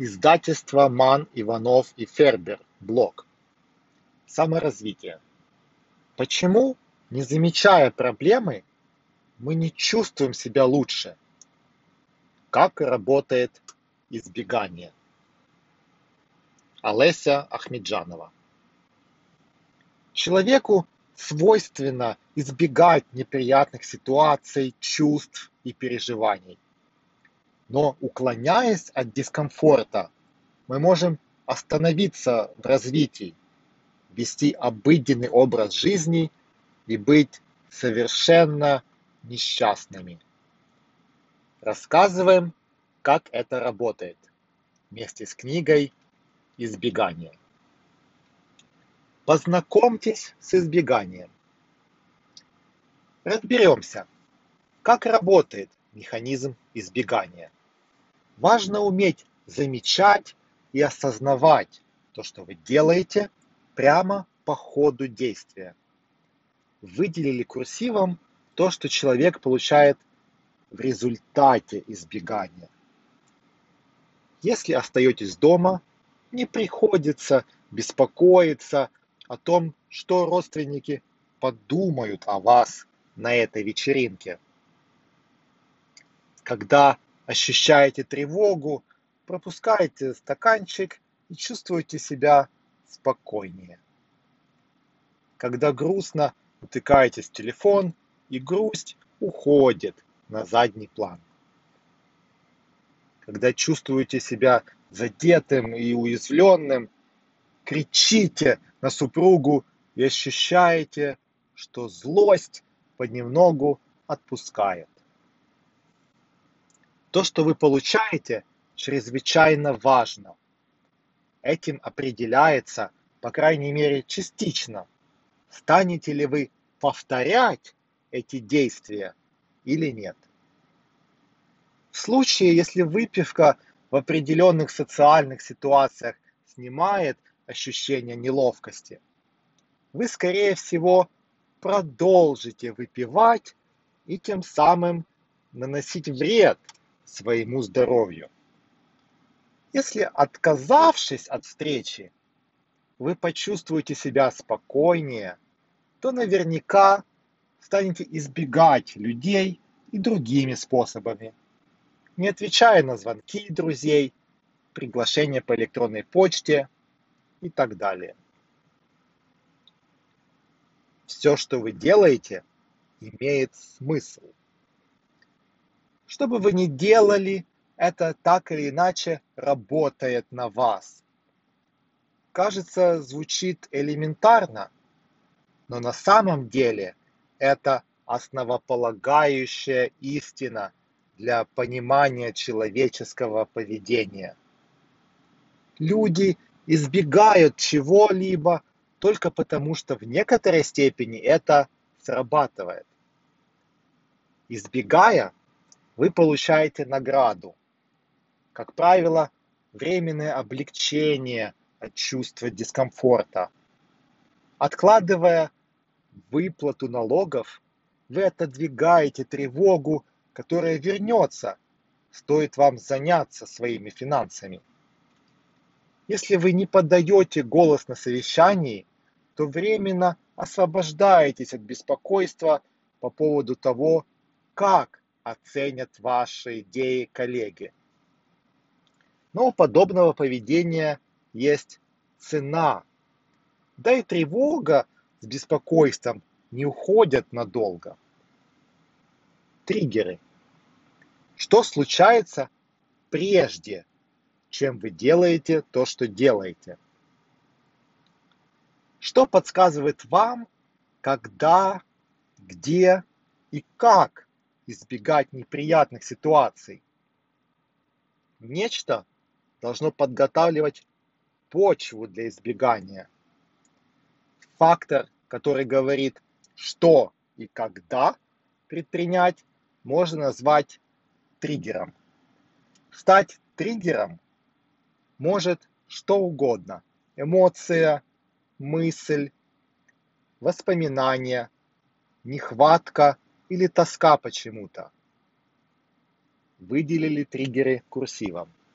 Издательство Ман, Иванов и Фербер. Блог. Саморазвитие. Почему, не замечая проблемы, мы не чувствуем себя лучше? Как работает избегание? Олеся Ахмеджанова. Человеку свойственно избегать неприятных ситуаций, чувств и переживаний. Но уклоняясь от дискомфорта, мы можем остановиться в развитии, вести обыденный образ жизни и быть совершенно несчастными. Рассказываем, как это работает вместе с книгой «Избегание». Познакомьтесь с избеганием. Разберемся, как работает механизм избегания. Важно уметь замечать и осознавать то, что вы делаете прямо по ходу действия. Выделили курсивом то, что человек получает в результате избегания. Если остаетесь дома, не приходится беспокоиться о том, что родственники подумают о вас на этой вечеринке. Когда ощущаете тревогу, пропускаете стаканчик и чувствуете себя спокойнее. Когда грустно, утыкаетесь в телефон, и грусть уходит на задний план. Когда чувствуете себя задетым и уязвленным, кричите на супругу и ощущаете, что злость понемногу отпускает. То, что вы получаете, чрезвычайно важно. Этим определяется, по крайней мере, частично, станете ли вы повторять эти действия или нет. В случае, если выпивка в определенных социальных ситуациях снимает ощущение неловкости, вы, скорее всего, продолжите выпивать и тем самым наносить вред своему здоровью. Если отказавшись от встречи, вы почувствуете себя спокойнее, то наверняка станете избегать людей и другими способами, не отвечая на звонки друзей, приглашения по электронной почте и так далее. Все, что вы делаете, имеет смысл. Что бы вы ни делали, это так или иначе работает на вас. Кажется, звучит элементарно, но на самом деле это основополагающая истина для понимания человеческого поведения. Люди избегают чего-либо только потому, что в некоторой степени это срабатывает. Избегая, вы получаете награду. Как правило, временное облегчение от чувства дискомфорта. Откладывая выплату налогов, вы отодвигаете тревогу, которая вернется, стоит вам заняться своими финансами. Если вы не подаете голос на совещании, то временно освобождаетесь от беспокойства по поводу того, как оценят ваши идеи коллеги. Но у подобного поведения есть цена. Да и тревога с беспокойством не уходят надолго. Триггеры. Что случается прежде, чем вы делаете то, что делаете? Что подсказывает вам, когда, где и как избегать неприятных ситуаций. Нечто должно подготавливать почву для избегания. Фактор, который говорит, что и когда предпринять, можно назвать триггером. Стать триггером может что угодно. Эмоция, мысль, воспоминание, нехватка или тоска почему-то. Выделили триггеры курсивом.